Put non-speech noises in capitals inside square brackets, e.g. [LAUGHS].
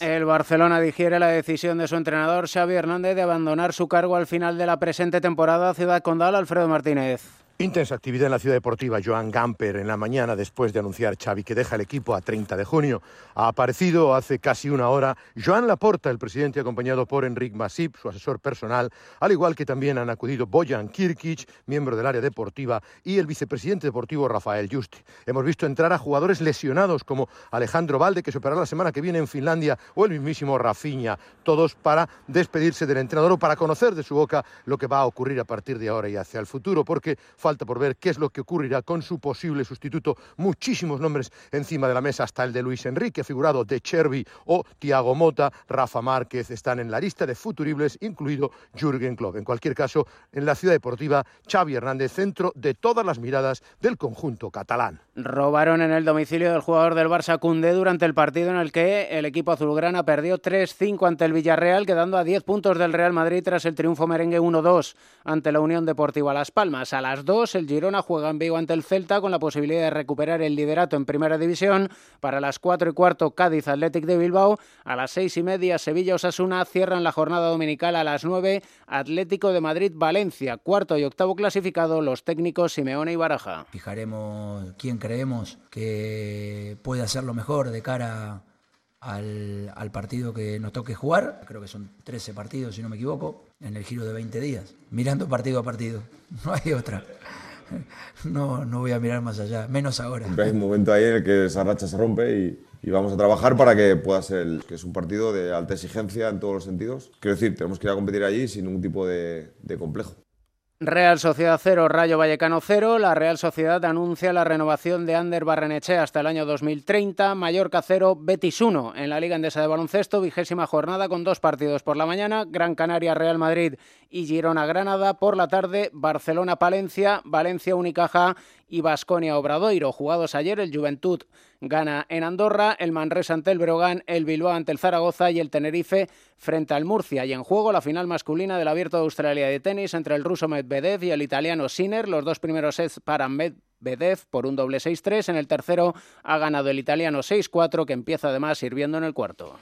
El Barcelona digiere la decisión de su entrenador Xavi Hernández de abandonar su cargo al final de la presente temporada. Ciudad Condal, Alfredo Martínez. Intensa actividad en la ciudad deportiva. Joan Gamper en la mañana después de anunciar Xavi que deja el equipo a 30 de junio. Ha aparecido hace casi una hora Joan Laporta, el presidente acompañado por Enric Masip, su asesor personal, al igual que también han acudido Bojan Kirkic, miembro del área deportiva, y el vicepresidente deportivo Rafael Justi. Hemos visto entrar a jugadores lesionados como Alejandro Valde, que se operará la semana que viene en Finlandia, o el mismísimo Rafinha, todos para despedirse del entrenador o para conocer de su boca lo que va a ocurrir a partir de ahora y hacia el futuro, porque Falta por ver qué es lo que ocurrirá con su posible sustituto. Muchísimos nombres encima de la mesa, hasta el de Luis Enrique, figurado de Chervi o Tiago Mota, Rafa Márquez, están en la lista de futuribles, incluido Jürgen Klopp. En cualquier caso, en la ciudad deportiva, Xavi Hernández, centro de todas las miradas del conjunto catalán. Robaron en el domicilio del jugador del Barça Cundé durante el partido en el que el equipo azulgrana perdió 3-5 ante el Villarreal, quedando a 10 puntos del Real Madrid tras el triunfo merengue 1-2 ante la Unión Deportiva Las Palmas. A las 2 el Girona juega en Vigo ante el Celta con la posibilidad de recuperar el liderato en Primera División. Para las 4 y cuarto, Cádiz Athletic de Bilbao. A las 6 y media, Sevilla Osasuna cierran la jornada dominical a las 9, Atlético de Madrid Valencia. Cuarto y octavo clasificado, los técnicos Simeone y Baraja. Fijaremos quién creemos que puede hacerlo mejor de cara al, al, partido que nos toque jugar. Creo que son 13 partidos, si no me equivoco, en el giro de 20 días. Mirando partido a partido. [LAUGHS] No hay otra. No, no voy a mirar más allá, menos ahora. Hay un momento ahí en el que esa racha se rompe y, y vamos a trabajar para que pueda ser, el, que es un partido de alta exigencia en todos los sentidos. Quiero decir, tenemos que ir a competir allí sin ningún tipo de, de complejo. Real Sociedad 0, Rayo Vallecano 0. La Real Sociedad anuncia la renovación de Ander Barrenechea hasta el año 2030. Mallorca 0, Betis 1 en la Liga Endesa de Baloncesto. Vigésima jornada con dos partidos por la mañana. Gran Canaria Real Madrid y Girona Granada. Por la tarde, Barcelona Palencia, Valencia Unicaja y Basconia Obradoiro. Jugados ayer, el Juventud gana en Andorra, el Manresa ante el Breogán, el Bilbao ante el Zaragoza y el Tenerife frente al Murcia. Y en juego la final masculina del Abierto de Australia de tenis entre el ruso Medvedev y el italiano Sinner. Los dos primeros sets para Medvedev por un doble 6-3. En el tercero ha ganado el italiano 6-4 que empieza además sirviendo en el cuarto.